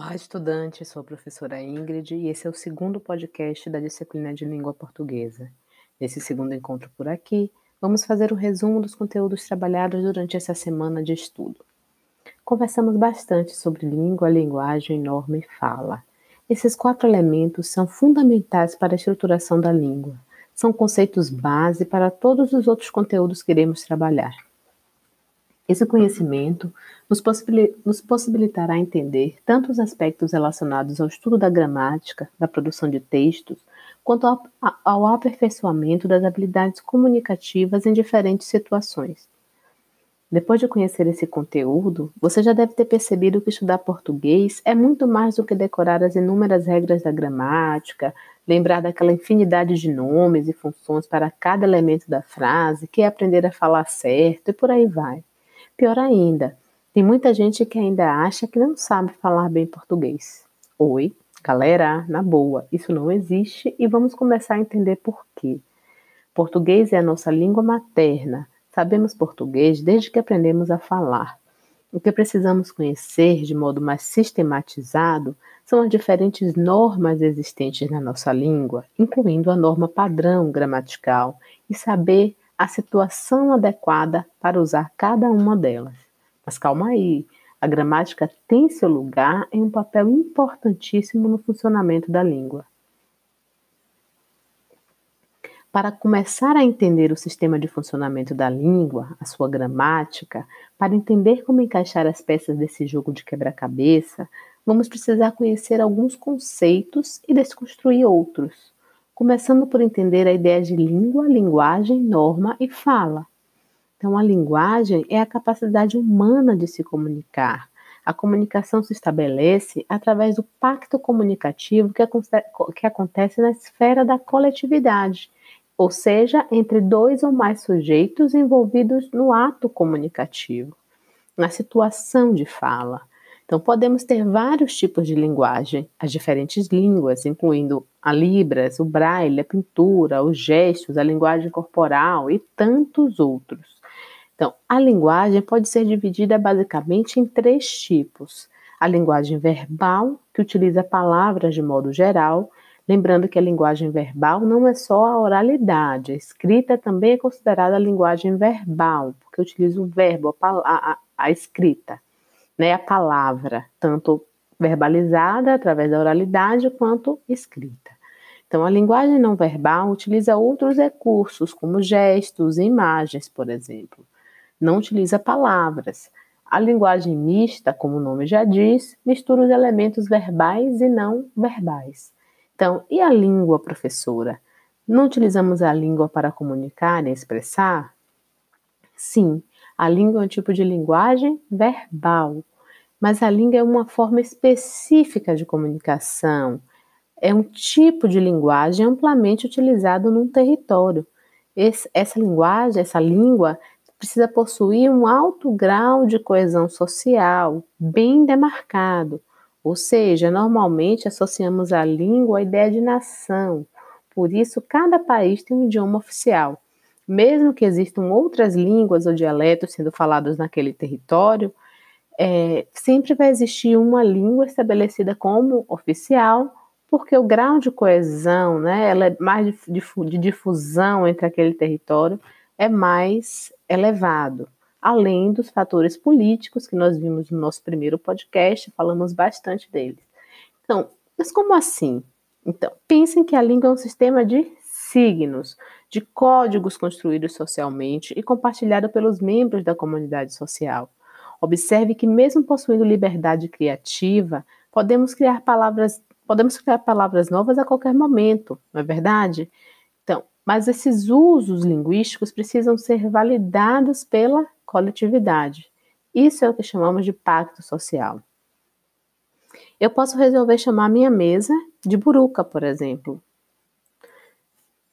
Olá, estudante, sou a professora Ingrid e esse é o segundo podcast da disciplina de língua portuguesa. Nesse segundo encontro por aqui, vamos fazer o um resumo dos conteúdos trabalhados durante essa semana de estudo. Conversamos bastante sobre língua, linguagem, norma e fala. Esses quatro elementos são fundamentais para a estruturação da língua. São conceitos base para todos os outros conteúdos que iremos trabalhar. Esse conhecimento nos, possibilitará entender tanto os aspectos relacionados ao estudo da gramática, da produção de textos, quanto ao aperfeiçoamento das habilidades comunicativas em diferentes situações. Depois de conhecer esse conteúdo, você já deve ter percebido que estudar português é muito mais do que decorar as inúmeras regras da gramática, lembrar daquela infinidade de nomes e funções para cada elemento da frase, que é aprender a falar certo e por aí vai. Pior ainda, tem muita gente que ainda acha que não sabe falar bem português. Oi, galera, na boa, isso não existe e vamos começar a entender por quê. Português é a nossa língua materna. Sabemos português desde que aprendemos a falar. O que precisamos conhecer de modo mais sistematizado são as diferentes normas existentes na nossa língua, incluindo a norma padrão gramatical, e saber a situação adequada para usar cada uma delas. Mas calma aí, a gramática tem seu lugar em um papel importantíssimo no funcionamento da língua. Para começar a entender o sistema de funcionamento da língua, a sua gramática, para entender como encaixar as peças desse jogo de quebra-cabeça, vamos precisar conhecer alguns conceitos e desconstruir outros começando por entender a ideia de língua, linguagem, norma e fala. Então, a linguagem é a capacidade humana de se comunicar. A comunicação se estabelece através do pacto comunicativo que, que acontece na esfera da coletividade, ou seja, entre dois ou mais sujeitos envolvidos no ato comunicativo, na situação de fala. Então, podemos ter vários tipos de linguagem, as diferentes línguas, incluindo a Libras, o Braille, a pintura, os gestos, a linguagem corporal e tantos outros. Então, a linguagem pode ser dividida basicamente em três tipos: a linguagem verbal, que utiliza palavras de modo geral, lembrando que a linguagem verbal não é só a oralidade, a escrita também é considerada linguagem verbal, porque utiliza o verbo, a, a, a escrita né, a palavra, tanto verbalizada através da oralidade quanto escrita. Então, a linguagem não verbal utiliza outros recursos, como gestos e imagens, por exemplo. Não utiliza palavras. A linguagem mista, como o nome já diz, mistura os elementos verbais e não verbais. Então, e a língua, professora? Não utilizamos a língua para comunicar e expressar? Sim, a língua é um tipo de linguagem verbal, mas a língua é uma forma específica de comunicação, é um tipo de linguagem amplamente utilizado num território. Esse, essa linguagem, essa língua, precisa possuir um alto grau de coesão social, bem demarcado. Ou seja, normalmente associamos a língua à ideia de nação. Por isso, cada país tem um idioma oficial. Mesmo que existam outras línguas ou dialetos sendo falados naquele território, é, sempre vai existir uma língua estabelecida como oficial, porque o grau de coesão, né, ela é mais de, de difusão entre aquele território, é mais elevado. Além dos fatores políticos que nós vimos no nosso primeiro podcast, falamos bastante deles. Então, mas como assim? Então, pensem que a língua é um sistema de signos, de códigos construídos socialmente e compartilhado pelos membros da comunidade social. Observe que mesmo possuindo liberdade criativa, podemos criar palavras, podemos criar palavras novas a qualquer momento, não é verdade? Então, mas esses usos linguísticos precisam ser validados pela coletividade. Isso é o que chamamos de pacto social. Eu posso resolver chamar minha mesa de buruca, por exemplo.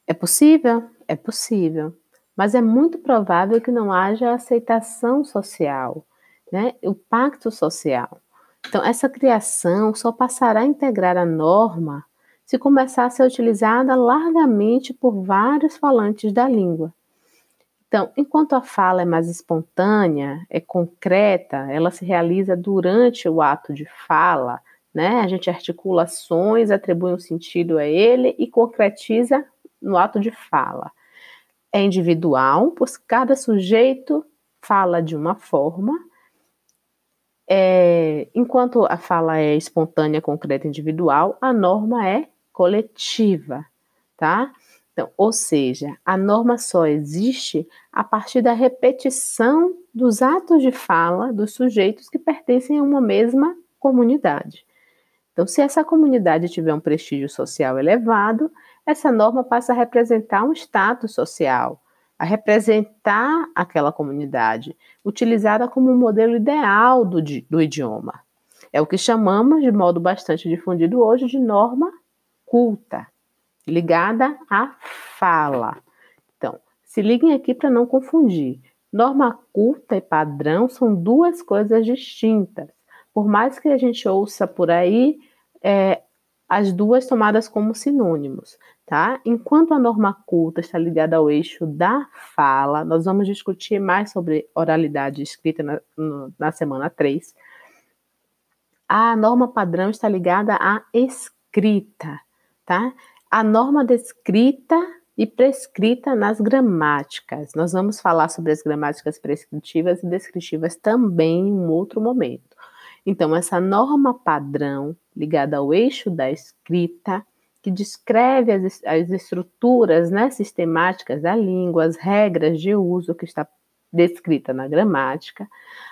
É possível? É possível. Mas é muito provável que não haja aceitação social, né? o pacto social. Então, essa criação só passará a integrar a norma se começar a ser utilizada largamente por vários falantes da língua. Então, enquanto a fala é mais espontânea, é concreta, ela se realiza durante o ato de fala, né? A gente articula ações, atribui um sentido a ele e concretiza no ato de fala. É individual, pois cada sujeito fala de uma forma, é, enquanto a fala é espontânea, concreta, individual, a norma é coletiva, tá? Então, ou seja, a norma só existe a partir da repetição dos atos de fala dos sujeitos que pertencem a uma mesma comunidade. Então, se essa comunidade tiver um prestígio social elevado, essa norma passa a representar um status social, a representar aquela comunidade, utilizada como um modelo ideal do, do idioma. É o que chamamos, de modo bastante difundido hoje, de norma culta, ligada à fala. Então, se liguem aqui para não confundir. Norma culta e padrão são duas coisas distintas. Por mais que a gente ouça por aí é, as duas tomadas como sinônimos, tá? Enquanto a norma culta está ligada ao eixo da fala, nós vamos discutir mais sobre oralidade escrita na, no, na semana 3. A norma padrão está ligada à escrita, tá? A norma descrita e prescrita nas gramáticas. Nós vamos falar sobre as gramáticas prescritivas e descritivas também em um outro momento. Então, essa norma padrão, ligada ao eixo da escrita, que descreve as, as estruturas né, sistemáticas da língua, as regras de uso que está descrita na gramática,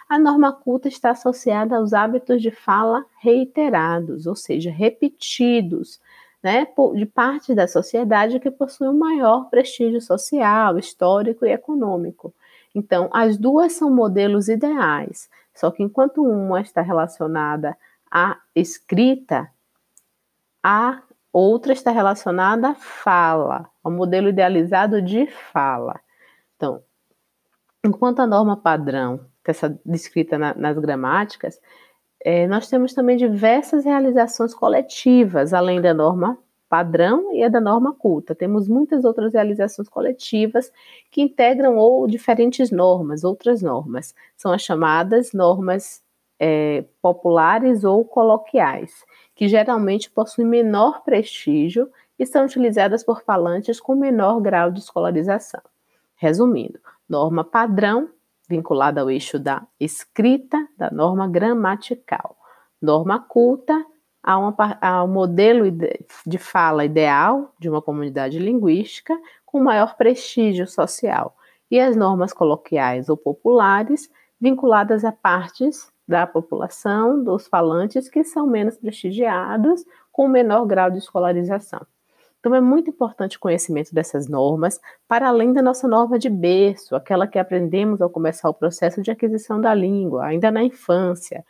a norma culta está associada aos hábitos de fala reiterados, ou seja, repetidos, né, de parte da sociedade que possui um maior prestígio social, histórico e econômico. Então, as duas são modelos ideais, só que enquanto uma está relacionada à escrita, a outra está relacionada à fala, ao modelo idealizado de fala. Então, enquanto a norma padrão, é essa descrita na, nas gramáticas, é, nós temos também diversas realizações coletivas, além da norma padrão e a da norma culta. Temos muitas outras realizações coletivas que integram ou diferentes normas, outras normas. São as chamadas normas é, populares ou coloquiais, que geralmente possuem menor prestígio e são utilizadas por falantes com menor grau de escolarização. Resumindo, norma padrão, vinculada ao eixo da escrita, da norma gramatical. Norma culta, a, uma, a um modelo de fala ideal de uma comunidade linguística com maior prestígio social e as normas coloquiais ou populares vinculadas a partes da população, dos falantes que são menos prestigiados, com menor grau de escolarização. Então, é muito importante o conhecimento dessas normas, para além da nossa norma de berço, aquela que aprendemos ao começar o processo de aquisição da língua, ainda na infância,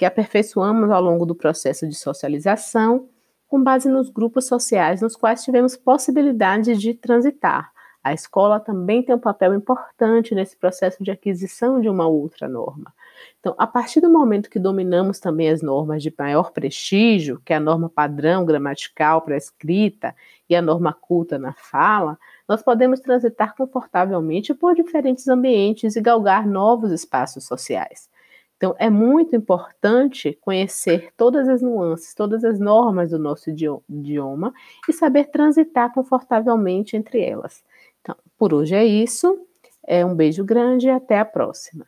que aperfeiçoamos ao longo do processo de socialização, com base nos grupos sociais nos quais tivemos possibilidade de transitar. A escola também tem um papel importante nesse processo de aquisição de uma outra norma. Então, a partir do momento que dominamos também as normas de maior prestígio, que é a norma padrão gramatical para a escrita e a norma culta na fala, nós podemos transitar confortavelmente por diferentes ambientes e galgar novos espaços sociais. Então, é muito importante conhecer todas as nuances, todas as normas do nosso idioma e saber transitar confortavelmente entre elas. Então, por hoje é isso. É um beijo grande e até a próxima.